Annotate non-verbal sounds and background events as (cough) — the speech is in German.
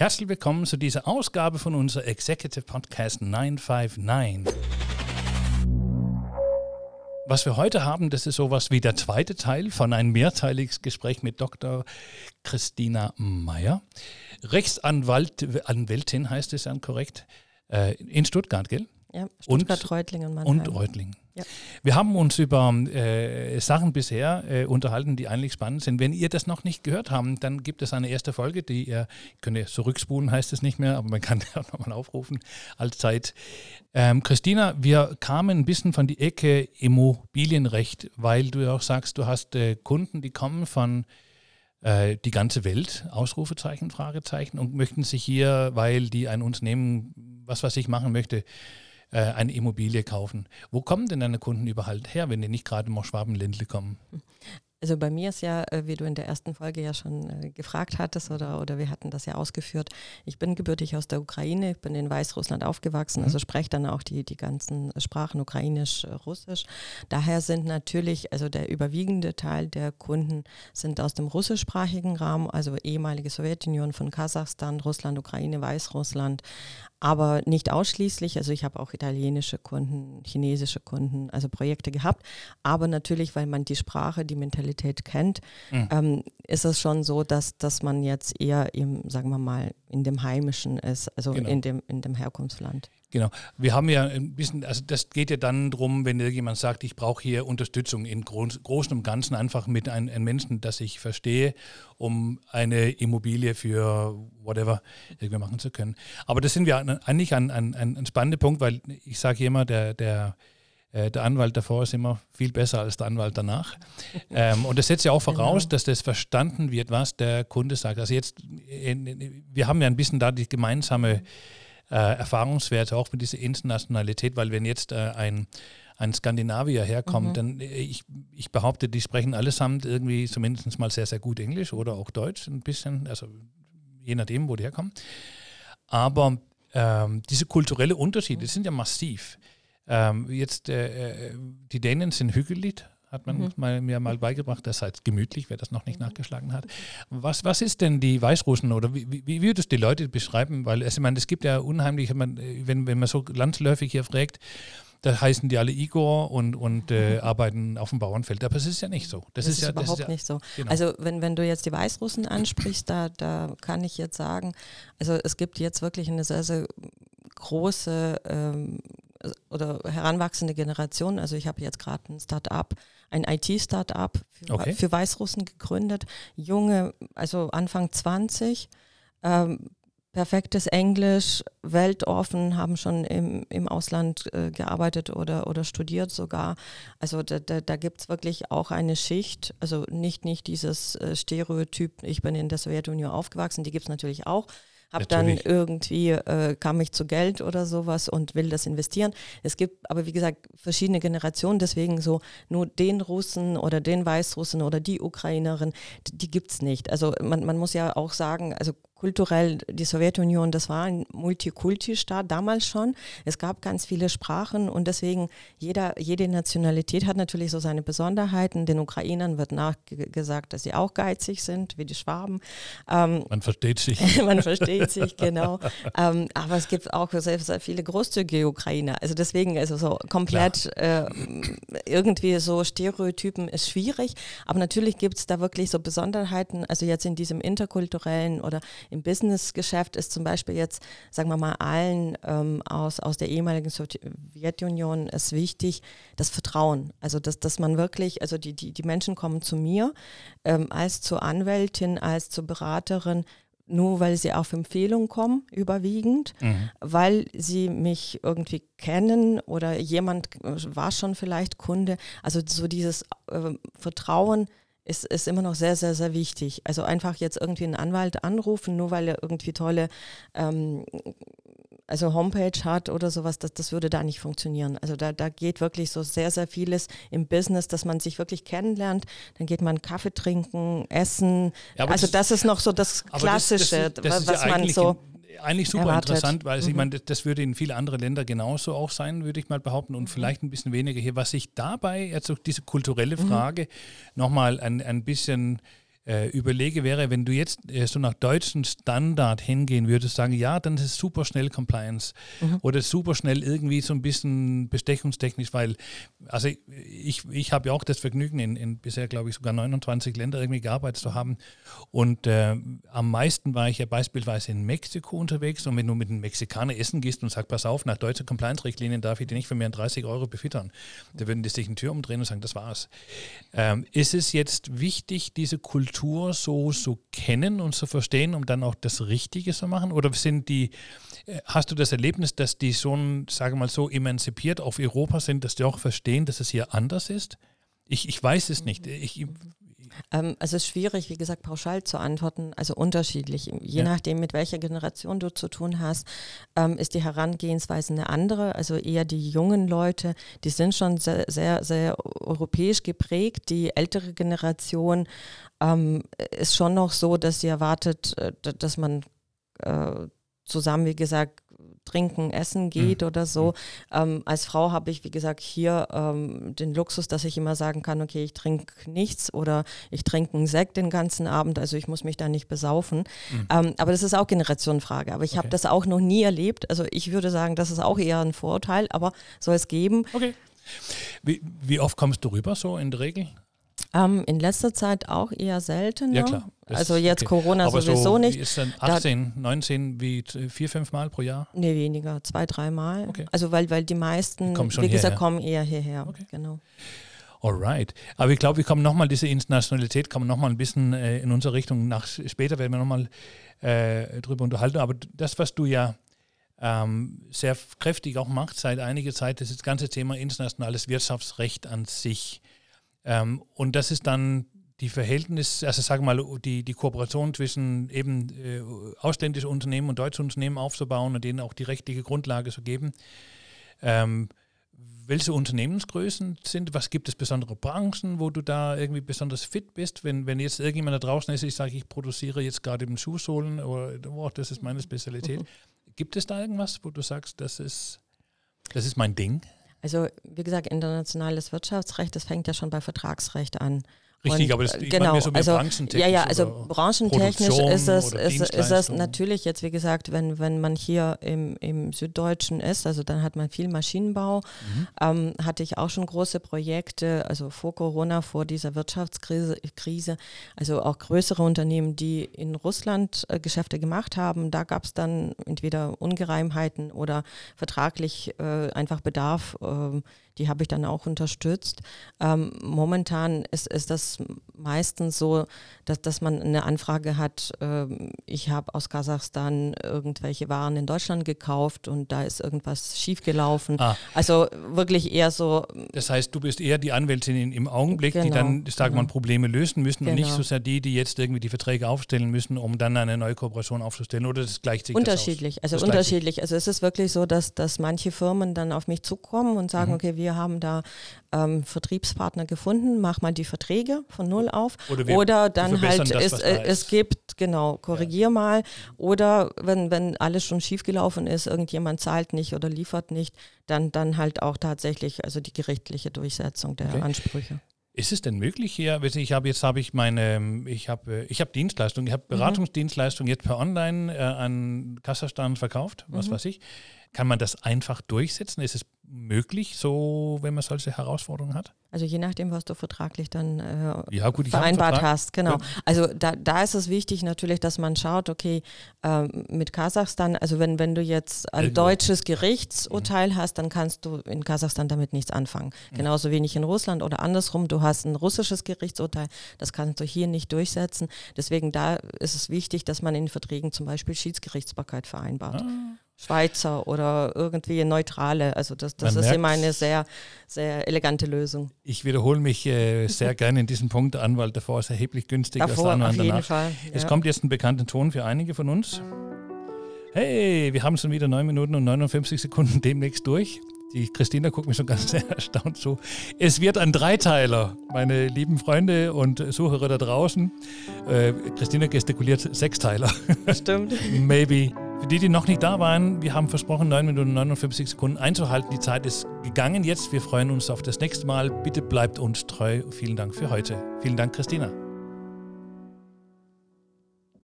Herzlich willkommen zu dieser Ausgabe von unserem Executive Podcast 959. Was wir heute haben, das ist sowas wie der zweite Teil von einem mehrteiliges Gespräch mit Dr. Christina Meyer. Rechtsanwalt, Anwältin heißt es dann korrekt, äh, in Stuttgart, gell? Ja, Stuttgart, Reutlingen, Mannheim. Und Reutlingen. Ja. Wir haben uns über äh, Sachen bisher äh, unterhalten, die eigentlich spannend sind. Wenn ihr das noch nicht gehört habt, dann gibt es eine erste Folge, die ihr könnt ihr zurückspulen, heißt es nicht mehr, aber man (laughs) kann ja nochmal aufrufen, allzeit. Ähm, Christina, wir kamen ein bisschen von die Ecke Immobilienrecht, weil du ja auch sagst, du hast äh, Kunden, die kommen von äh, die ganze Welt, Ausrufezeichen, Fragezeichen, und möchten sich hier, weil die ein Unternehmen, was was ich machen möchte, äh, eine Immobilie kaufen. Wo kommen denn deine Kunden überhaupt her, wenn die nicht gerade im Schwabenländle kommen? Also bei mir ist ja, äh, wie du in der ersten Folge ja schon äh, gefragt hattest oder, oder wir hatten das ja ausgeführt, ich bin gebürtig aus der Ukraine, ich bin in Weißrussland aufgewachsen, also mhm. spreche dann auch die, die ganzen Sprachen, ukrainisch, russisch. Daher sind natürlich, also der überwiegende Teil der Kunden sind aus dem russischsprachigen Raum, also ehemalige Sowjetunion von Kasachstan, Russland, Ukraine, Weißrussland, aber nicht ausschließlich. Also ich habe auch italienische Kunden, chinesische Kunden, also Projekte gehabt. Aber natürlich, weil man die Sprache, die Mentalität kennt, mhm. ähm, ist es schon so, dass, dass man jetzt eher im, sagen wir mal, in dem Heimischen ist, also genau. in, dem, in dem Herkunftsland. Genau. Wir haben ja ein bisschen, also das geht ja dann darum, wenn irgendjemand sagt, ich brauche hier Unterstützung in Groß, Großen und Ganzen, einfach mit einem, einem Menschen, das ich verstehe, um eine Immobilie für whatever irgendwie machen zu können. Aber das sind wir eigentlich ein, ein, ein spannender Punkt, weil ich sage immer, der, der, der Anwalt davor ist immer viel besser als der Anwalt danach. ähm, und das setzt ja auch voraus, genau. dass das verstanden wird, was der Kunde sagt. Also jetzt, wir haben ja ein bisschen da die gemeinsame äh, Erfahrungswerte, auch mit dieser Internationalität, weil wenn jetzt äh, ein, ein Skandinavier herkommt, mhm. dann äh, ich, ich behaupte, die sprechen allesamt irgendwie zumindest mal sehr, sehr gut Englisch oder auch Deutsch ein bisschen, also je nachdem, wo die herkommen. Aber ähm, diese kulturelle Unterschiede mhm. sind ja massiv. Ähm, jetzt, äh, äh die Dänen sind hügelig, hat man mhm. mal, mir mal beigebracht. Das heißt gemütlich, wer das noch nicht mhm. nachgeschlagen hat. Was, was ist denn die Weißrussen oder wie, wie, wie würdest du die Leute beschreiben? Weil also, ich meine, es gibt ja unheimlich, wenn, wenn man so landläufig hier fragt, da heißen die alle Igor und, und äh, mhm. arbeiten auf dem Bauernfeld. Aber es ist ja nicht so. Das, das ist, ist, ja überhaupt ist ja, nicht so. Genau. Also wenn, wenn du jetzt die Weißrussen ansprichst, da, da kann ich jetzt sagen, also es gibt jetzt wirklich eine sehr, sehr große ähm, oder heranwachsende Generation. Also ich habe jetzt gerade ein Start-up, ein IT-Start-up für, okay. für, Weißrussen gegründet. Junge, also Anfang 20, ähm, perfektes Englisch, weltoffen, haben schon im, im Ausland äh, gearbeitet oder, oder studiert sogar. Also da, da, da gibt es wirklich auch eine Schicht, also nicht, nicht dieses äh, Stereotyp, ich bin in der Sowjetunion aufgewachsen, die gibt es natürlich auch habe dann irgendwie, äh, kam ich zu Geld oder sowas und will das investieren. Es gibt aber, wie gesagt, verschiedene Generationen, deswegen so nur den Russen oder den Weißrussen oder die Ukrainerin, die, die gibt es nicht. Also man, man muss ja auch sagen, also kulturell, die Sowjetunion, das war ein Multikulti-Staat damals schon. Es gab ganz viele Sprachen und deswegen jeder, jede Nationalität hat natürlich so seine Besonderheiten. Den Ukrainern wird nachgesagt, dass sie auch geizig sind, wie die Schwaben. Ähm, man versteht sich. (laughs) man versteht sich, genau. ähm, aber es gibt auch sehr, sehr viele großzügige Ukrainer. Also deswegen, also so komplett äh, irgendwie so Stereotypen ist schwierig. Aber natürlich gibt es da wirklich so Besonderheiten. Also jetzt in diesem interkulturellen oder im Businessgeschäft ist zum Beispiel jetzt, sagen wir mal, allen ähm, aus, aus der ehemaligen Sowjetunion ist wichtig, das Vertrauen. Also, dass, dass man wirklich, also die, die, die Menschen kommen zu mir ähm, als zur Anwältin, als zur Beraterin, nur weil sie auf Empfehlung kommen, überwiegend, mhm. weil sie mich irgendwie kennen oder jemand war schon vielleicht Kunde. Also so dieses äh, Vertrauen ist, ist immer noch sehr, sehr, sehr wichtig. Also einfach jetzt irgendwie einen Anwalt anrufen, nur weil er irgendwie tolle ähm, also Homepage hat oder sowas, das, das würde da nicht funktionieren. Also da, da geht wirklich so sehr, sehr vieles im Business, dass man sich wirklich kennenlernt. Dann geht man Kaffee trinken, essen. Ja, also das, das, ist noch so das Klassische, das, das, was ja man so eigentlich super erwartet. interessant, weil mhm. ich meine, das würde in viele andere Länder genauso auch sein, würde ich mal behaupten, und mhm. vielleicht ein bisschen weniger hier. Was ich dabei, also diese kulturelle mhm. Frage, mhm. nochmal ein, ein bisschen äh, überlege, wäre, wenn du jetzt äh, so nach deutschen Standard hingehen würdest, sagen, ja, dann ist es super schnell Compliance mhm. oder super schnell irgendwie so ein bisschen bestechungstechnisch, weil, also ich, ich habe ja auch das Vergnügen, in, in bisher, glaube ich, sogar 29 Länder irgendwie gearbeitet zu haben und äh, am meisten war ich ja beispielsweise in Mexiko unterwegs und wenn du mit einem Mexikaner essen gehst und sagst, pass auf, nach deutschen Compliance-Richtlinien darf ich dir nicht für mehr als 30 Euro befüttern, da würden die sich eine Tür umdrehen und sagen, das war's. Ähm, ist es jetzt wichtig, diese Kultur Kultur so, so kennen und so verstehen, um dann auch das Richtige zu machen? Oder sind die, äh, hast du das Erlebnis, dass die schon, sage mal so, emanzipiert auf Europa sind, dass die auch verstehen, dass es hier anders ist? Ich, ich weiß es nicht. Ich, ähm, also es ist schwierig, wie gesagt, pauschal zu antworten, also unterschiedlich. Je ja. nachdem, mit welcher Generation du zu tun hast, ähm, ist die Herangehensweise eine andere. Also eher die jungen Leute, die sind schon sehr, sehr, sehr europäisch geprägt. Die ältere Generation ähm, ist schon noch so, dass sie erwartet, äh, dass man äh, zusammen, wie gesagt, trinken, essen geht mhm. oder so. Mhm. Ähm, als Frau habe ich, wie gesagt, hier ähm, den Luxus, dass ich immer sagen kann, okay, ich trinke nichts oder ich trinke einen Sekt den ganzen Abend, also ich muss mich da nicht besaufen. Mhm. Ähm, aber das ist auch Generationenfrage. Aber ich okay. habe das auch noch nie erlebt. Also ich würde sagen, das ist auch eher ein Vorurteil, aber soll es geben. Okay. Wie, wie oft kommst du rüber so in der Regel? Ähm, in letzter Zeit auch eher seltener. Ja, klar. Das also jetzt okay. Corona Aber sowieso so, nicht. Ist dann 18, da, 19, wie vier, fünf Mal pro Jahr? Nee, weniger, zwei, dreimal. Okay. Also weil, weil die meisten, die wie gesagt, kommen eher hierher. Okay. Genau. Alright. Aber ich glaube, wir kommen nochmal, diese Internationalität kommen nochmal ein bisschen äh, in unsere Richtung. Nach, später werden wir nochmal äh, drüber unterhalten. Aber das, was du ja ähm, sehr kräftig auch macht seit einiger Zeit, ist das ganze Thema internationales Wirtschaftsrecht an sich. Ähm, und das ist dann die Verhältnis, also sagen wir mal, die, die Kooperation zwischen eben äh, ausländischen Unternehmen und deutschen Unternehmen aufzubauen und denen auch die rechtliche Grundlage zu geben. Ähm, welche Unternehmensgrößen sind, was gibt es besondere Branchen, wo du da irgendwie besonders fit bist? Wenn, wenn jetzt irgendjemand da draußen ist, ich sage, ich produziere jetzt gerade eben Schuhsohlen oder oh, das ist meine Spezialität. (laughs) Gibt es da irgendwas, wo du sagst, das ist, das ist mein Ding? Also wie gesagt, internationales Wirtschaftsrecht, das fängt ja schon bei Vertragsrecht an. Richtig, und, aber das ich genau, so also, branchentechnisch. Ja, ja, also branchentechnisch ist es, ist, ist es natürlich jetzt, wie gesagt, wenn, wenn man hier im, im Süddeutschen ist, also dann hat man viel Maschinenbau, mhm. ähm, hatte ich auch schon große Projekte, also vor Corona, vor dieser Wirtschaftskrise, Krise, also auch größere Unternehmen, die in Russland äh, Geschäfte gemacht haben, da gab es dann entweder Ungereimheiten oder vertraglich äh, einfach Bedarf. Äh, die habe ich dann auch unterstützt. Ähm, momentan ist, ist das meistens so, dass, dass man eine Anfrage hat, ähm, ich habe aus Kasachstan irgendwelche Waren in Deutschland gekauft und da ist irgendwas schiefgelaufen. Ah. Also wirklich eher so. Das heißt, du bist eher die Anwältin im Augenblick, genau, die dann, sagen genau. wir Probleme lösen müssen genau. und nicht genau. so sehr die, die jetzt irgendwie die Verträge aufstellen müssen, um dann eine neue Kooperation aufzustellen oder das gleicht sich Unterschiedlich, also unterschiedlich. Also es ist wirklich so, dass, dass manche Firmen dann auf mich zukommen und sagen, mhm. okay, wir haben da ähm, Vertriebspartner gefunden, mach mal die Verträge von null auf. Oder, wir, oder dann halt, das, es, äh, es gibt, genau, korrigier ja. mal. Oder wenn, wenn alles schon schiefgelaufen ist, irgendjemand zahlt nicht oder liefert nicht, dann, dann halt auch tatsächlich also die gerichtliche Durchsetzung der okay. Ansprüche. Ist es denn möglich hier? Ich habe jetzt habe ich meine, ich habe ich habe Dienstleistung, ich habe mhm. Beratungsdienstleistung jetzt per Online äh, an Kasachstan verkauft, was mhm. weiß ich. Kann man das einfach durchsetzen? Ist es möglich, so wenn man solche Herausforderungen hat? Also je nachdem, was du vertraglich dann äh, ja, gut, vereinbart hast, genau. Ja. Also da, da ist es wichtig natürlich, dass man schaut, okay, äh, mit Kasachstan, also wenn, wenn du jetzt ein deutsches Gerichtsurteil mhm. hast, dann kannst du in Kasachstan damit nichts anfangen. Mhm. Genauso wenig in Russland oder andersrum, du hast ein russisches Gerichtsurteil, das kannst du hier nicht durchsetzen. Deswegen da ist es wichtig, dass man in Verträgen zum Beispiel Schiedsgerichtsbarkeit vereinbart. Ah. Schweizer oder irgendwie neutrale. Also das, das ist immer eine sehr, sehr elegante Lösung. Ich wiederhole mich äh, sehr gerne in diesem Punkt an, weil davor ist erheblich günstiger davor, als auf jeden Fall. Ja. Es kommt jetzt ein bekannter Ton für einige von uns. Hey, wir haben schon wieder 9 Minuten und 59 Sekunden demnächst durch. Die Christina guckt mich schon ganz sehr (laughs) erstaunt zu. Es wird ein Dreiteiler, meine lieben Freunde und Sucher da draußen. Äh, Christina gestikuliert Sechsteiler. (laughs) Stimmt. Maybe. Für die, die noch nicht da waren, wir haben versprochen, 9 Minuten und 59 Sekunden einzuhalten. Die Zeit ist gegangen jetzt. Wir freuen uns auf das nächste Mal. Bitte bleibt uns treu. Vielen Dank für heute. Vielen Dank, Christina.